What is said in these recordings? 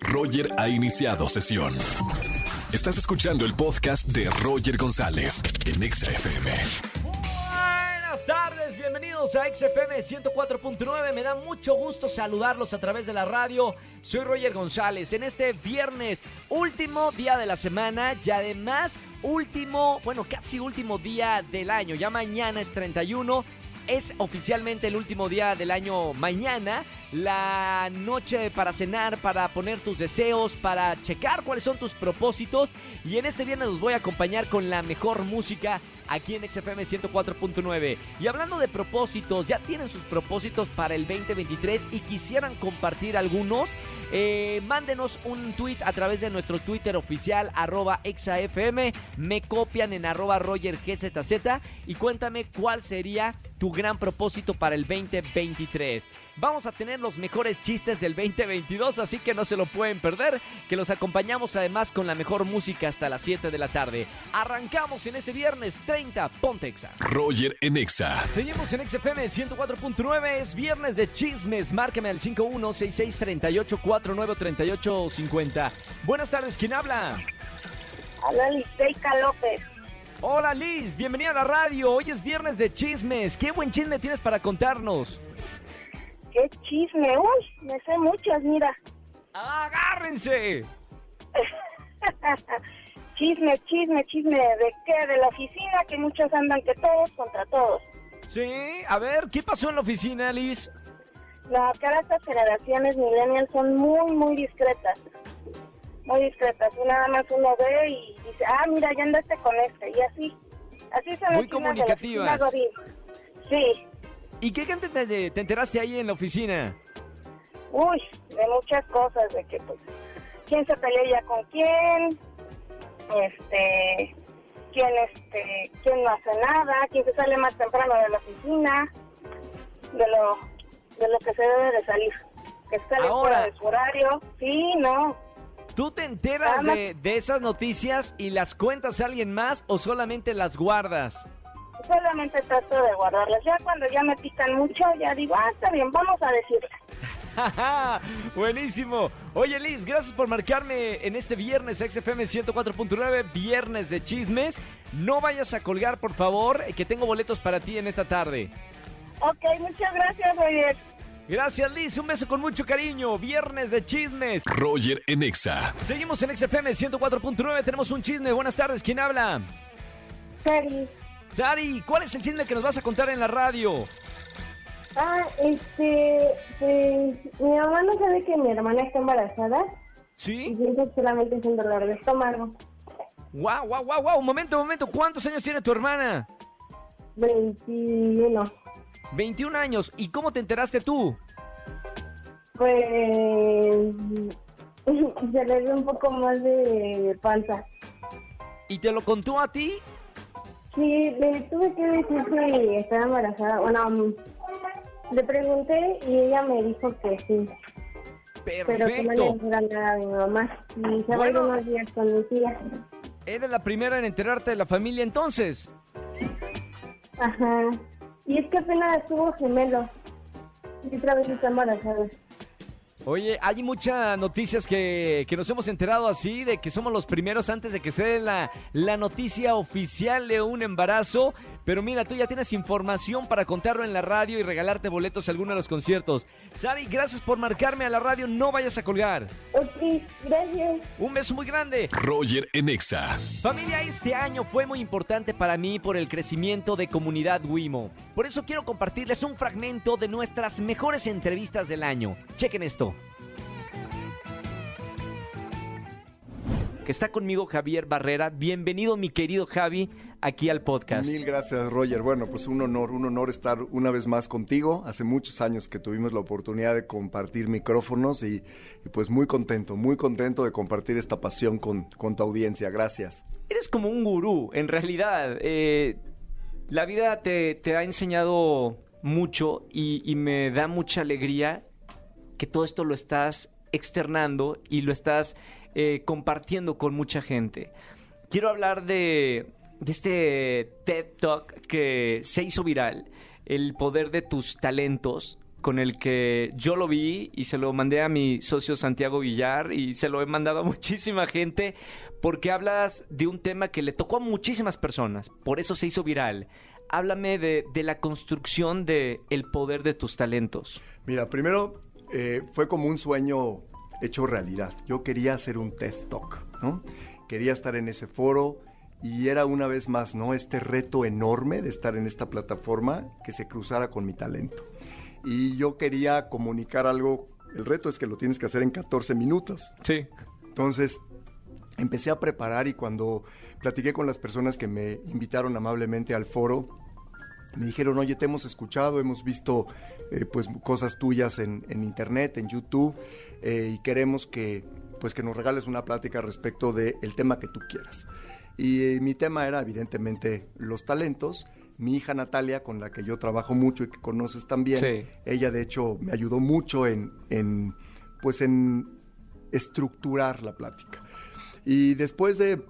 Roger ha iniciado sesión. Estás escuchando el podcast de Roger González en Exa FM. Buenas tardes, bienvenidos a XFM 104.9. Me da mucho gusto saludarlos a través de la radio. Soy Roger González. En este viernes, último día de la semana y además último, bueno, casi último día del año. Ya mañana es 31. Es oficialmente el último día del año mañana la noche para cenar, para poner tus deseos, para checar cuáles son tus propósitos. Y en este viernes los voy a acompañar con la mejor música aquí en XFM 104.9. Y hablando de propósitos, ya tienen sus propósitos para el 2023 y quisieran compartir algunos. Eh, mándenos un tweet a través de nuestro Twitter oficial, arroba exafm. Me copian en arroba rogergzz y cuéntame cuál sería tu gran propósito para el 2023. Vamos a tener los mejores chistes del 2022, así que no se lo pueden perder, que los acompañamos además con la mejor música hasta las 7 de la tarde. Arrancamos en este viernes 30, Pontexa. Roger en Exa. Seguimos en XFM 104.9, es viernes de chismes, márcame al 516638493850. Buenas tardes, ¿quién habla? Hola, Listeika López. Hola Liz, bienvenida a la radio. Hoy es viernes de chismes. ¿Qué buen chisme tienes para contarnos? ¡Qué chisme! ¡Uy! Me sé muchas, mira. ¡Agárrense! chisme, chisme, chisme. ¿De qué? De la oficina, que muchos andan que todos contra todos. Sí, a ver, ¿qué pasó en la oficina, Liz? No, ahora estas generaciones millennials son muy, muy discretas. Muy discretas. Nada más uno ve y dice, ah, mira, ya andaste con este. Y así. Así son Muy comunicativas. Sí. ¿Y qué gente te, te, enteraste ahí en la oficina? Uy, de muchas cosas, de que pues, quién se pelea ya con quién, este, quién, este, quién no hace nada, quién se sale más temprano de la oficina, de lo, de lo que se debe de salir, que sale fuera de su horario, sí, no. ¿Tú te enteras de, de esas noticias y las cuentas a alguien más o solamente las guardas? solamente trato de guardarlas. Ya cuando ya me pican mucho, ya digo, ah, está bien, vamos a decirle. Buenísimo. Oye Liz, gracias por marcarme en este viernes XFM 104.9, viernes de chismes. No vayas a colgar, por favor, que tengo boletos para ti en esta tarde. Ok, muchas gracias, Roger. Gracias Liz, un beso con mucho cariño. Viernes de chismes. Roger en Exa. Seguimos en XFM 104.9, tenemos un chisme. Buenas tardes, ¿quién habla? Sari. Sari, ¿cuál es el chisme que nos vas a contar en la radio? Ah, este, pues, mi mamá no sabe que mi hermana está embarazada. ¿Sí? Y siente solamente es un dolor de estómago. Guau, guau, guau, guau, un momento, un momento, ¿cuántos años tiene tu hermana? 21. 21 años, ¿y cómo te enteraste tú? Pues, se le ve un poco más de panza. ¿Y te lo contó a ti? Sí, le tuve que decir que estaba embarazada. Bueno, le pregunté y ella me dijo que sí. Perfecto. Pero que no le dijera nada a mi mamá. Y se Bueno. unos días con mi tía. ¿Eres la primera en enterarte de la familia entonces? Ajá. Y es que apenas tuvo gemelo. Y otra vez está embarazada. Oye, hay muchas noticias que, que nos hemos enterado así, de que somos los primeros antes de que se dé la, la noticia oficial de un embarazo. Pero mira, tú ya tienes información para contarlo en la radio y regalarte boletos a alguno de los conciertos. Sari, gracias por marcarme a la radio, no vayas a colgar. Ok, gracias. Un beso muy grande. Roger en Exa. Familia, este año fue muy importante para mí por el crecimiento de Comunidad Wimo. Por eso quiero compartirles un fragmento de nuestras mejores entrevistas del año. Chequen esto. Que está conmigo Javier Barrera. Bienvenido, mi querido Javi, aquí al podcast. Mil gracias, Roger. Bueno, pues un honor, un honor estar una vez más contigo. Hace muchos años que tuvimos la oportunidad de compartir micrófonos y, y pues muy contento, muy contento de compartir esta pasión con, con tu audiencia. Gracias. Eres como un gurú, en realidad. Eh, la vida te, te ha enseñado mucho y, y me da mucha alegría que todo esto lo estás externando y lo estás eh, compartiendo con mucha gente. Quiero hablar de, este TED Talk que se hizo viral, el poder de tus talentos, con el que yo lo vi y se lo mandé a mi socio Santiago Villar y se lo he mandado a muchísima gente porque hablas de un tema que le tocó a muchísimas personas, por eso se hizo viral. Háblame de, la construcción de poder de tus talentos. Mira, primero eh, fue como un sueño hecho realidad. Yo quería hacer un TED Talk, ¿no? Quería estar en ese foro y era una vez más, ¿no? Este reto enorme de estar en esta plataforma que se cruzara con mi talento. Y yo quería comunicar algo, el reto es que lo tienes que hacer en 14 minutos. Sí. Entonces, empecé a preparar y cuando platiqué con las personas que me invitaron amablemente al foro, me dijeron, oye, te hemos escuchado, hemos visto eh, pues cosas tuyas en, internet, en YouTube, eh, y queremos que pues que nos regales una plática respecto del tema que tú quieras. Y eh, mi tema era evidentemente los talentos. Mi hija Natalia, con la que yo trabajo mucho y que conoces también, ella de hecho me ayudó mucho en, en, pues en estructurar la plática. Y después de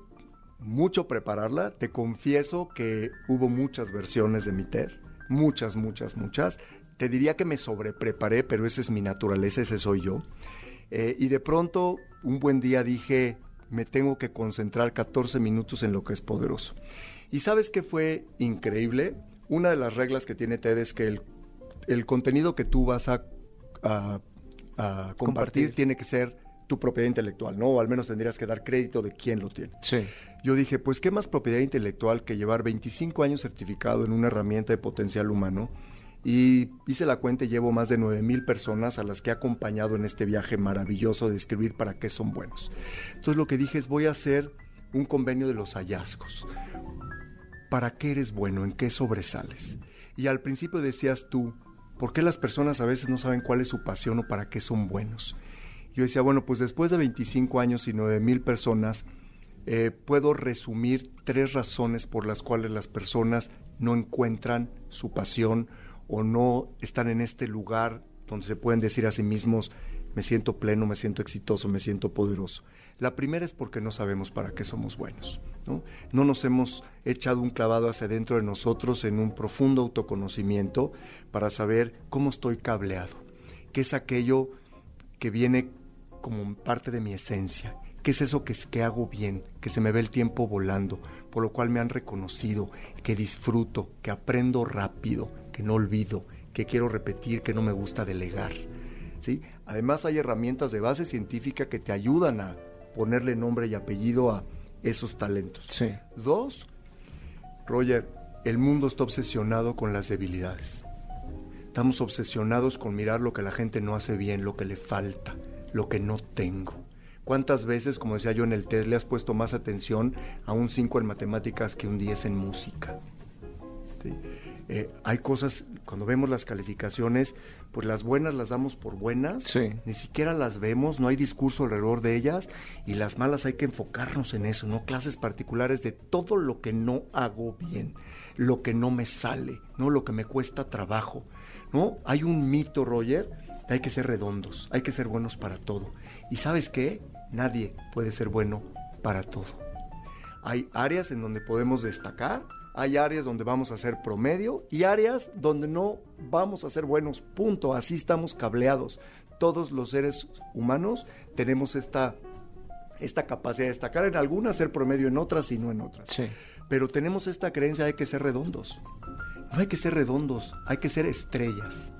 mucho prepararla, te confieso que hubo muchas versiones de mi TED, muchas, muchas, muchas. Te diría que me sobrepreparé, pero esa es mi naturaleza, ese soy yo. Eh, y de pronto, un buen día dije, me tengo que concentrar 14 minutos en lo que es poderoso. ¿Y sabes qué fue increíble? Una de las reglas que tiene TED es que el, contenido que tú vas a, compartir, tiene que ser tu propiedad intelectual, ¿no? O al menos tendrías que dar crédito de quién lo tiene. Sí. Yo dije, pues qué más propiedad intelectual que llevar 25 años certificado en una herramienta de potencial humano y hice la cuenta y llevo más de 9 mil personas a las que he acompañado en este viaje maravilloso de escribir para qué son buenos. Entonces lo que dije es voy a hacer un convenio de los hallazgos. ¿Para qué eres bueno? ¿En qué sobresales? Y al principio decías tú, ¿por qué las personas a veces no saben cuál es su pasión o para qué son buenos? Yo decía, bueno, pues después de 25 años y 9 mil personas, eh, puedo resumir tres razones por las cuales las personas no encuentran su pasión o no están en este lugar donde se pueden decir a sí mismos, me siento pleno, me siento exitoso, me siento poderoso. La primera es porque no sabemos para qué somos buenos. ¿no? no nos hemos echado un clavado hacia adentro de nosotros en un profundo autoconocimiento para saber cómo estoy cableado, qué es aquello que viene como parte de mi esencia, qué es eso que, que hago bien, que se me ve el tiempo volando, por lo cual me han reconocido, que disfruto, que aprendo rápido, que no olvido, que quiero repetir, que no me gusta delegar. ¿sí? Además hay herramientas de base científica que te ayudan a ponerle nombre y apellido a esos talentos. Sí. Dos, Roger, el mundo está obsesionado con las debilidades. Estamos obsesionados con mirar lo que la gente no hace bien, lo que le falta, lo que no tengo. ¿Cuántas veces, como decía yo en el test, le has puesto más atención a un 5 en matemáticas que un 10 en música? ¿Sí? Eh, hay cosas, cuando vemos las calificaciones, pues las buenas las damos por buenas, ni siquiera las vemos, no hay discurso alrededor de ellas, y las malas hay que enfocarnos en eso, ¿no? Clases particulares de todo lo que no hago bien, lo que no me sale, ¿no? Lo que me cuesta trabajo, ¿no? Hay un mito, Roger, hay que ser redondos, hay que ser buenos para todo. ¿Y sabes qué? Nadie puede ser bueno para todo. Hay áreas en donde podemos destacar hay áreas donde vamos a ser promedio y áreas donde no vamos a ser buenos, punto. Así estamos cableados. Todos los seres humanos tenemos esta, esta capacidad de destacar en algunas, ser promedio en otras y no en otras. Pero tenemos esta creencia de que ser redondos. No hay que ser redondos, hay que ser estrellas.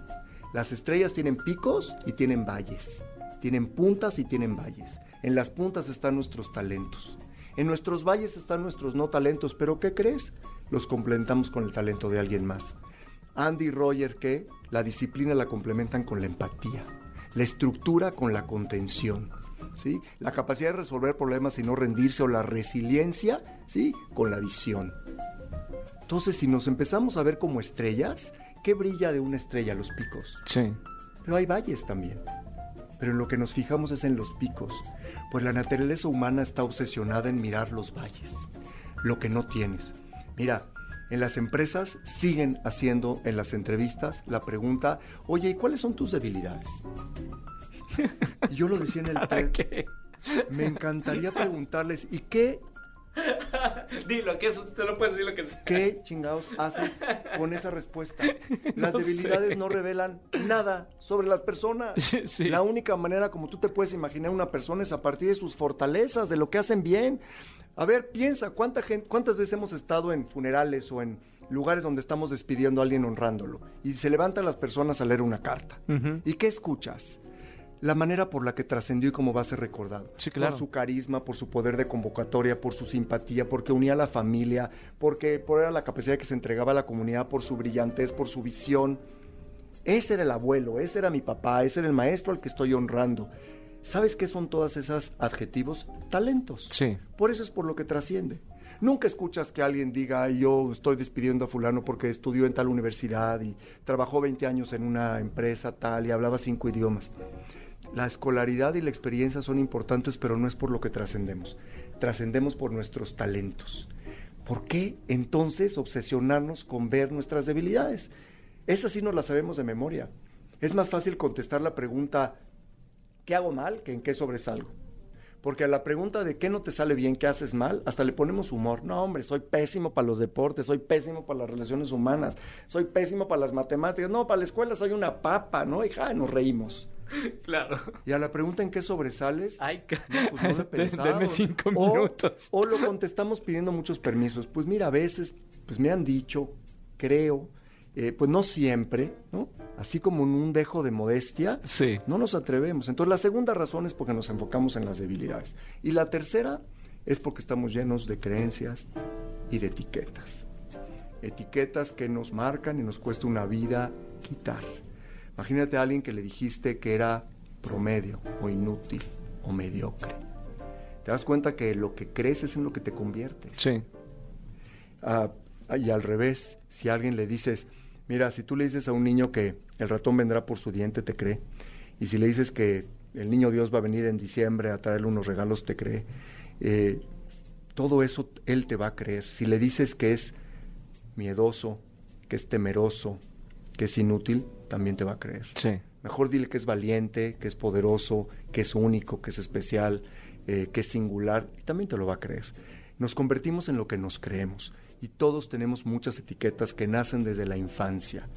Las estrellas tienen picos y tienen valles. Tienen puntas y tienen valles. En las puntas están nuestros talentos. En nuestros valles están nuestros no talentos, pero ¿qué crees? los complementamos con el talento de alguien más. Andy Roger que la disciplina la complementan con la empatía, la estructura con la contención, ¿sí? la capacidad de resolver problemas y no rendirse o la resiliencia ¿sí? con la visión. Entonces, si nos empezamos a ver como estrellas, ¿qué brilla de una estrella? Los picos. Sí. Pero hay valles también. Pero en lo que nos fijamos es en los picos, pues la naturaleza humana está obsesionada en mirar los valles, lo que no tienes. Mira, en las empresas siguen haciendo en las entrevistas la pregunta, oye, ¿y cuáles son tus debilidades? Y yo lo decía en el TED. Me encantaría preguntarles, ¿y qué Dilo, que eso te lo puedes decir lo que sea. ¿Qué chingados haces con esa respuesta? Las debilidades no revelan nada sobre las personas. Sí. La única manera como tú te puedes imaginar una persona es a partir de sus fortalezas, de lo que hacen bien. A ver, piensa, ¿cuánta gente, ¿cuántas veces hemos estado en funerales o en lugares donde estamos despidiendo a alguien honrándolo? Y se levantan las personas a leer una carta. ¿Y qué escuchas? La manera por la que trascendió y cómo va a ser recordado. Sí, claro. Por su carisma, por su poder de convocatoria, por su simpatía, porque unía a la familia, porque por era la capacidad que se entregaba a la comunidad, por su brillantez, por su visión. Ese era el abuelo, ese era mi papá, ese era el maestro al que estoy honrando. ¿Sabes qué son todas esas adjetivos? Talentos. Sí. Por eso es por lo que trasciende. Nunca escuchas que alguien diga, "Ay, yo estoy despidiendo a fulano porque estudió en tal universidad y trabajó 20 años en una empresa tal y hablaba cinco idiomas. La escolaridad y la experiencia son importantes, pero no es por lo que trascendemos. Trascendemos por nuestros talentos. ¿Por qué entonces obsesionarnos con ver nuestras debilidades? Esas sí nos las sabemos de memoria. Es más fácil contestar la pregunta, ¿qué hago mal? que en qué sobresalgo. Porque a la pregunta de qué no te sale bien, qué haces mal, hasta le ponemos humor. No, hombre, soy pésimo para los deportes, soy pésimo para las relaciones humanas, soy pésimo para las matemáticas. No, para la escuela soy una papa, ¿no? Y ja, nos reímos. Claro. Y a la pregunta en qué sobresales, Ay, no, pues no he pensado. Cinco O- minutos. O, lo contestamos pidiendo muchos permisos. Pues mira, a veces, pues me han dicho, creo, eh, pues no siempre, ¿no? Así como en un dejo de modestia, Sí. no nos atrevemos. Entonces la segunda razón es porque nos enfocamos en las debilidades. Y la tercera es porque estamos llenos de creencias y de etiquetas. Etiquetas que nos marcan y nos cuesta una vida quitar. Imagínate a alguien que le dijiste que era promedio o inútil o mediocre. Te das cuenta que lo que crees es en lo que te conviertes. Sí. Ah, y al revés, si a alguien le dices, mira, si tú le dices a un niño que el ratón vendrá por su diente, te cree. Y si le dices que el niño Dios va a venir en diciembre a traerle unos regalos, te cree. Eh, todo eso él te va a creer. Si le dices que es miedoso, que es temeroso, que es inútil, también te va a creer. Sí. Mejor dile que es valiente, que es poderoso, que es único, que es especial, eh, que es singular, y también te lo va a creer. Nos convertimos en lo que nos creemos, y todos tenemos muchas etiquetas que nacen desde la infancia,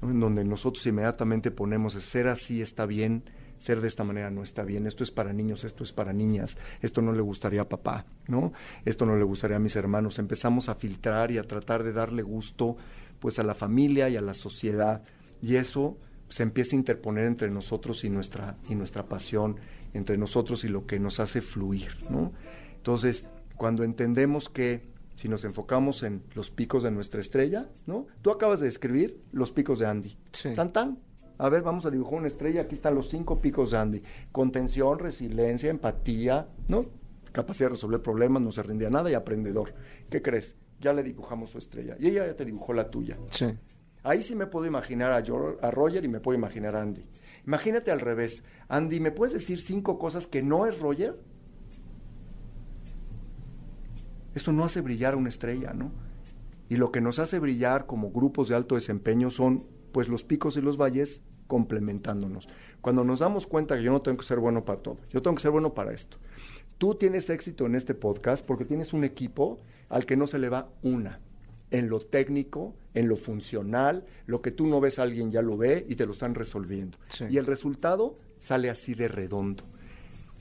¿no? en donde nosotros inmediatamente ponemos ser así está bien, ser de esta manera no está bien, esto es para niños, esto es para niñas, esto no le gustaría a papá, ¿no? Esto no le gustaría a mis hermanos. Empezamos a filtrar y a tratar de darle gusto pues a la familia y a la sociedad, y eso se empieza a interponer entre nosotros y nuestra, y nuestra pasión, entre nosotros y lo que nos hace fluir, ¿no? Entonces, cuando entendemos que si nos enfocamos en los picos de nuestra estrella, ¿no? Tú acabas de describir los picos de Andy. Sí. Tan tan. A ver, vamos a dibujar una estrella. Aquí están los cinco picos de Andy. Contención, resiliencia, empatía, ¿no? Capacidad de resolver problemas, no se rinde a nada y aprendedor. ¿Qué crees? Ya le dibujamos su estrella. Y ella ya te dibujó la tuya. Sí. Ahí sí me puedo imaginar a, a Roger y me puedo imaginar a Andy. Imagínate al revés. Andy, ¿me puedes decir cinco cosas que no es Roger? Eso no hace brillar a una estrella, ¿no? Y lo que nos hace brillar como grupos de alto desempeño son pues los picos y los valles complementándonos. Cuando nos damos cuenta que yo no tengo que ser bueno para todo, yo tengo que ser bueno para esto. Tú tienes éxito en este podcast porque tienes un equipo al que no se le va una. En lo técnico, en lo funcional, lo que tú no ves alguien ya lo ve y te lo están resolviendo. Sí. Y el resultado sale así de redondo.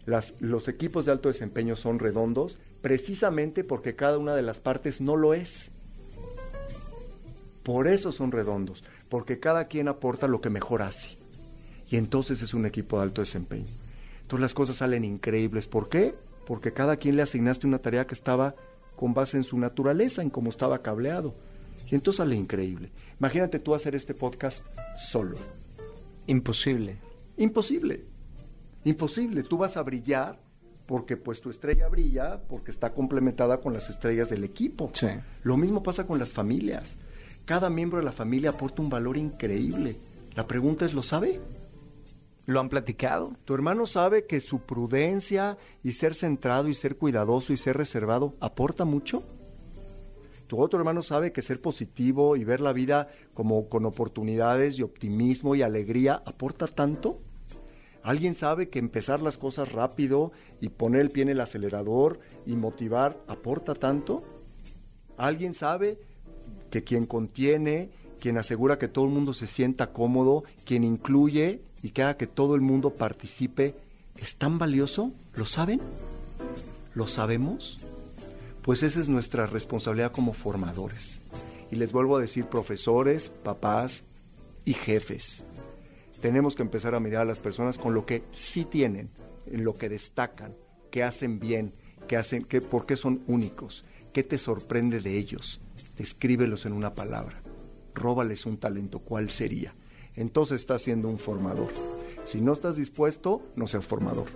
Las- los equipos de alto desempeño son redondos precisamente porque cada una de las partes no lo es. Por eso son redondos, porque cada quien aporta lo que mejor hace. Y entonces es un equipo de alto desempeño. Entonces las cosas salen increíbles. ¿Por qué? Porque cada quien le asignaste una tarea que estaba con base en su naturaleza, en cómo estaba cableado. Y entonces sale increíble. Imagínate tú hacer este podcast solo. Imposible. Imposible. Imposible. Tú vas a brillar porque pues tu estrella brilla porque está complementada con las estrellas del equipo. Sí. Lo mismo pasa con las familias. Cada miembro de la familia aporta un valor increíble. La pregunta es, ¿lo sabe? ¿Lo han platicado? ¿Tu hermano sabe que su prudencia y ser centrado y ser cuidadoso y ser reservado aporta mucho? ¿Tu otro hermano sabe que ser positivo y ver la vida como con oportunidades y optimismo y alegría aporta tanto? ¿Alguien sabe que empezar las cosas rápido y poner el pie en el acelerador y motivar aporta tanto? ¿Alguien sabe que quien contiene, quien asegura que todo el mundo se sienta cómodo, quien incluye y que haga que todo el mundo participe, es tan valioso? ¿Lo saben? ¿Lo sabemos? Pues esa es nuestra responsabilidad como formadores. Y les vuelvo a decir, profesores, papás y jefes, tenemos que empezar a mirar a las personas con lo que sí tienen, en lo que destacan, que hacen bien, que hacen, que, por qué son únicos, qué te sorprende de ellos. Descríbelos en una palabra. Róbales un talento, ¿cuál sería? Entonces estás siendo un formador. Si no estás dispuesto, no seas formador.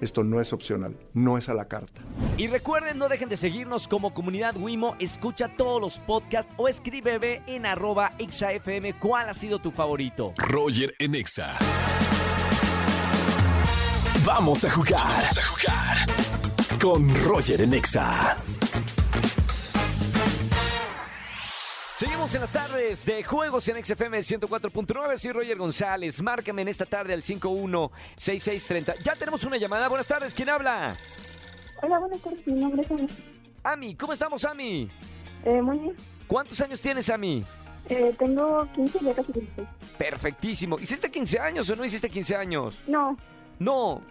Esto no es opcional, no es a la carta. Y recuerden, no dejen de seguirnos como comunidad Wimo, escucha todos los podcasts o escríbeme en arroba exafm cuál ha sido tu favorito. Roger en Exa. Vamos a jugar. Vamos a jugar. Con Roger en Exa. Seguimos en las tardes de juegos en XFM 104.9. Soy Roger González. Márcame en esta tarde al 516630. Ya tenemos una llamada. Buenas tardes. ¿Quién habla? Hola, buenas tardes. Mi nombre es Ana. Ami. ¿Cómo estamos, Ami? Eh, muy bien. ¿Cuántos años tienes, Ami? Eh, tengo 15 y ya casi 16. Perfectísimo. ¿Hiciste 15 años o no hiciste 15 años? No, No.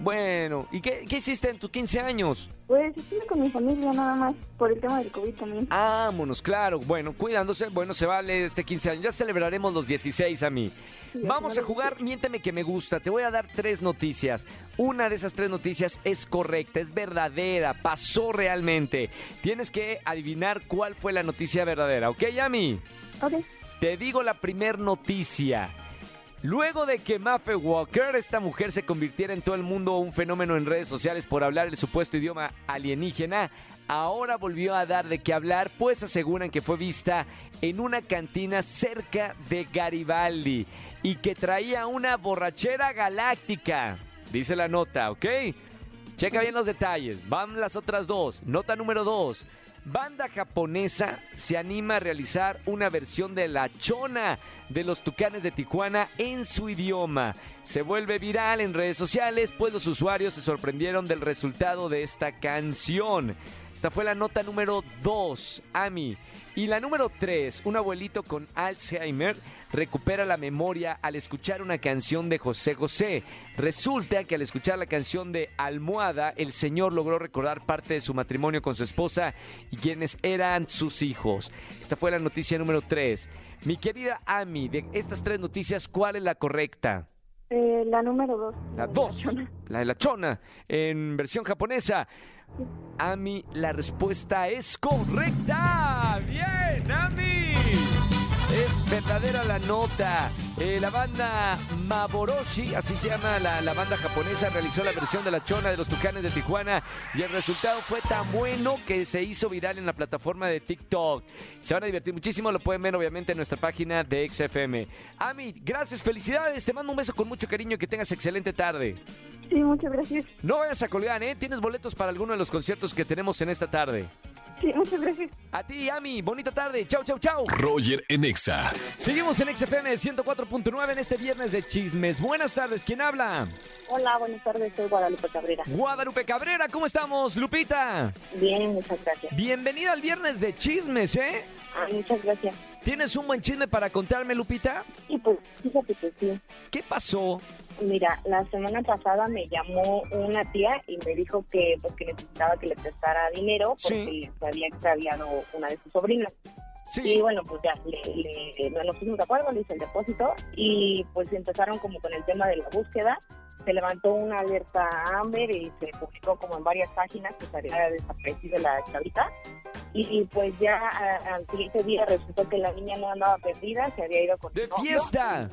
Bueno, ¿y qué, qué hiciste en tus 15 años? pues estuve con mi familia nada más por el tema del COVID también. Vámonos, claro. Bueno, cuidándose. Bueno, se vale este 15 años. Ya celebraremos los 16 a mí. Sí, Vamos a jugar Miénteme que me gusta. Te voy a dar tres noticias. Una de esas tres noticias es correcta, es verdadera, pasó realmente. Tienes que adivinar cuál fue la noticia verdadera, ¿ok, Yami? Ok. Te digo la primer noticia. Luego de que Maffe Walker, esta mujer, se convirtiera en todo el mundo un fenómeno en redes sociales por hablar el supuesto idioma alienígena, ahora volvió a dar de qué hablar, pues aseguran que fue vista en una cantina cerca de Garibaldi y que traía una borrachera galáctica. Dice la nota, ¿ok? Checa bien los detalles. Van las otras dos. Nota número dos. Banda japonesa se anima a realizar una versión de La Chona de los Tucanes de Tijuana en su idioma. Se vuelve viral en redes sociales, pues los usuarios se sorprendieron del resultado de esta canción. Esta fue la nota número 2, Ami. Y la número 3, un abuelito con Alzheimer recupera la memoria al escuchar una canción de José José. Resulta que al escuchar la canción de Almohada, el señor logró recordar parte de su matrimonio con su esposa y quienes eran sus hijos. Esta fue la noticia número 3. Mi querida Ami, de estas tres noticias, ¿cuál es la correcta? Eh, la número 2. La 2, la de la chona, en versión japonesa. Ami, la respuesta es correcta. Bien, Ami. Es verdadera la nota. Eh, la banda Maboroshi, así se llama la, la banda japonesa, realizó la versión de la chona de los Tucanes de Tijuana y el resultado fue tan bueno que se hizo viral en la plataforma de TikTok. Se van a divertir muchísimo, lo pueden ver obviamente en nuestra página de XFM. Ami, gracias, felicidades, te mando un beso con mucho cariño y que tengas excelente tarde. Sí, muchas gracias. No vayas a colgar, ¿eh? Tienes boletos para alguno de los conciertos que tenemos en esta tarde. Sí, muchas gracias. A ti, Ami, bonita tarde. Chau, chau, chau. Roger en Exa. Seguimos en XFM 104.9 en este viernes de chismes. Buenas tardes, ¿quién habla? Hola, buenas tardes. Soy Guadalupe Cabrera. Guadalupe Cabrera, ¿cómo estamos, Lupita? Bien, muchas gracias. Bienvenida al viernes de chismes, ¿eh? Muchas gracias. ¿Tienes un buen chisme para contarme, Lupita? Y pues, fíjate que sí. ¿Qué pasó? Mira, la semana pasada me llamó una tía y me dijo que, pues, que necesitaba que le prestara dinero porque Sí. se había extraviado una de sus sobrinas. Y Sí. bueno, pues ya le, le- nos pusimos de acuerdo, le hice el depósito y pues empezaron como con el tema de la búsqueda. Se levantó una alerta Amber y se publicó como en varias páginas que se había desaparecido la chavita. Y pues ya a- al siguiente día resultó que la niña no andaba perdida, se había ido con ¡De novio. fiesta!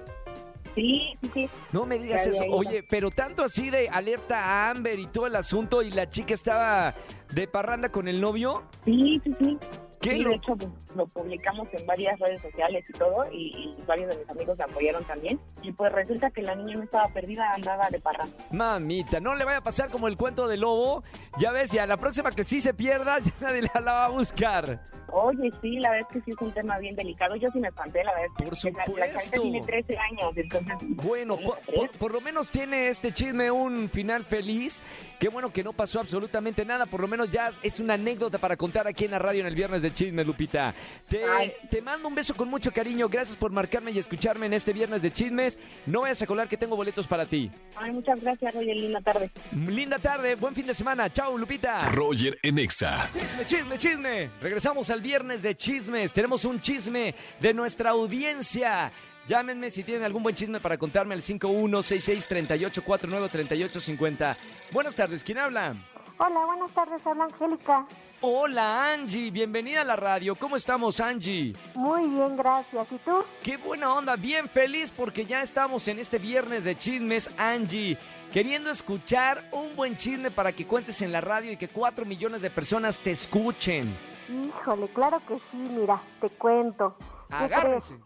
Sí, sí, sí. No me digas eso. ido. Oye, pero tanto así de alerta a Amber y todo el asunto y la chica estaba de parranda con el novio. Sí, sí, sí. ¿Qué Sí, lo- de hecho, lo publicamos en varias redes sociales y todo, y, y varios de mis amigos me apoyaron también. Y pues resulta que la niña no estaba perdida, andaba de parranda. Mamita, no le vaya a pasar como el cuento del lobo. Ya ves, ya la próxima que sí se pierda, ya nadie la, la va a buscar. Oye, sí, la verdad es que sí es un tema bien delicado. Yo sí me espanté, la verdad. Por la- La, supuesto. chavita tiene 13 años, entonces... Bueno, por- por lo menos tiene este chisme un final feliz. Qué bueno que no pasó absolutamente nada. Por lo menos ya es una anécdota para contar aquí en la radio en el viernes de chisme, Lupita. Te, Ay. te mando un beso con mucho cariño. Gracias por marcarme y escucharme en este viernes de chismes. No vayas a colar que tengo boletos para ti. Ay, muchas gracias, Roger, linda tarde. Linda tarde, buen fin de semana. Chao, Lupita. Roger en Exa. Chisme, chisme, chisme. Regresamos al viernes de chismes. Tenemos un chisme de nuestra audiencia. Llámenme si tienen algún buen chisme para contarme al 5166-3849-3850. Buenas tardes, ¿quién habla? Hola, buenas tardes, habla Angélica. Hola Angie, bienvenida a la radio. ¿Cómo estamos Angie? Muy bien, gracias. ¿Y tú? Qué buena onda, bien feliz porque ya estamos en este viernes de chismes Angie. Queriendo escuchar un buen chisme para que cuentes en la radio y que cuatro millones de personas te escuchen. Híjole, claro que sí, mira, te cuento. ¿Qué Agárrense.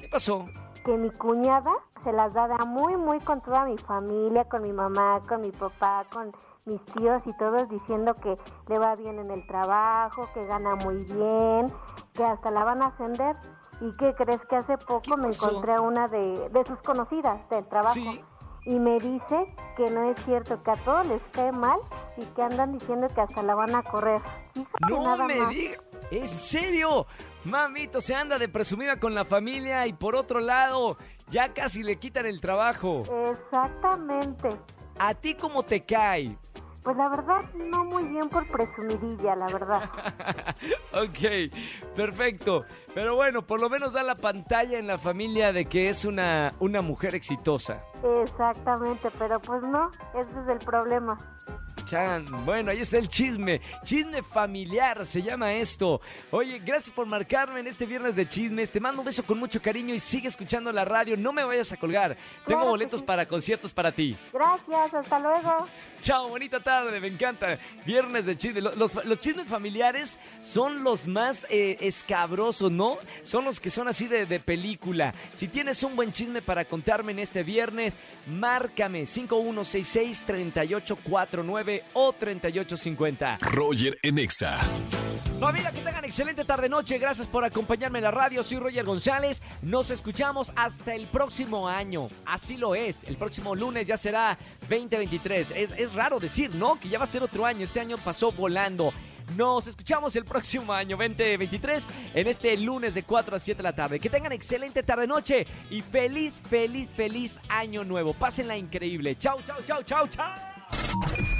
¿Qué pasó? Que mi cuñada se las da de muy, muy con toda mi familia, con mi mamá, con mi papá, con mis tíos y todos diciendo que le va bien en el trabajo, que gana muy bien, que hasta la van a ascender. ¿Y qué crees que hace poco ¿Qué me encontré a una de, de sus conocidas del trabajo? Sí. y me dice que no es cierto, que a todos les cae mal y que andan diciendo que hasta la van a correr. Fíjate No nada me digas. ¿En serio? Mamito, se anda de presumida con la familia y por otro lado, ya casi le quitan el trabajo. Exactamente. ¿A ti cómo te cae? Pues la verdad, no muy bien por presumidilla, la verdad. ok, perfecto. Pero bueno, por lo menos da la pantalla en la familia de que es una, una mujer exitosa. Exactamente, pero pues no, ese es el problema. Chan, bueno, ahí está el chisme. Chisme familiar se llama esto. Oye, gracias por marcarme en este viernes de chismes. Te mando un beso con mucho cariño y sigue escuchando la radio. No me vayas a colgar. Tengo boletos sí. para conciertos para ti. Gracias, hasta luego. Chao, bonita tarde, me encanta. Viernes de chisme. Lo- Los, los chismes familiares son los más eh, escabrosos, ¿no? Son los que son así de, de película. Si tienes un buen chisme para contarme en este viernes, márcame 5166-3849 o 3850. Roger en Exa. Familia, que tengan excelente tarde-noche. Gracias por acompañarme en la radio. Soy Roger González. Nos escuchamos hasta el próximo año. Así lo es. El próximo lunes ya será 2023. Es, es raro decir, ¿no? Que ya va a ser otro año. Este año pasó volando. Nos escuchamos el próximo año 2023 en este lunes de 4 a 7 de la tarde. Que tengan excelente tarde-noche y feliz, feliz, feliz año nuevo. Pásenla increíble. Chau, chau, chau, chau, chau.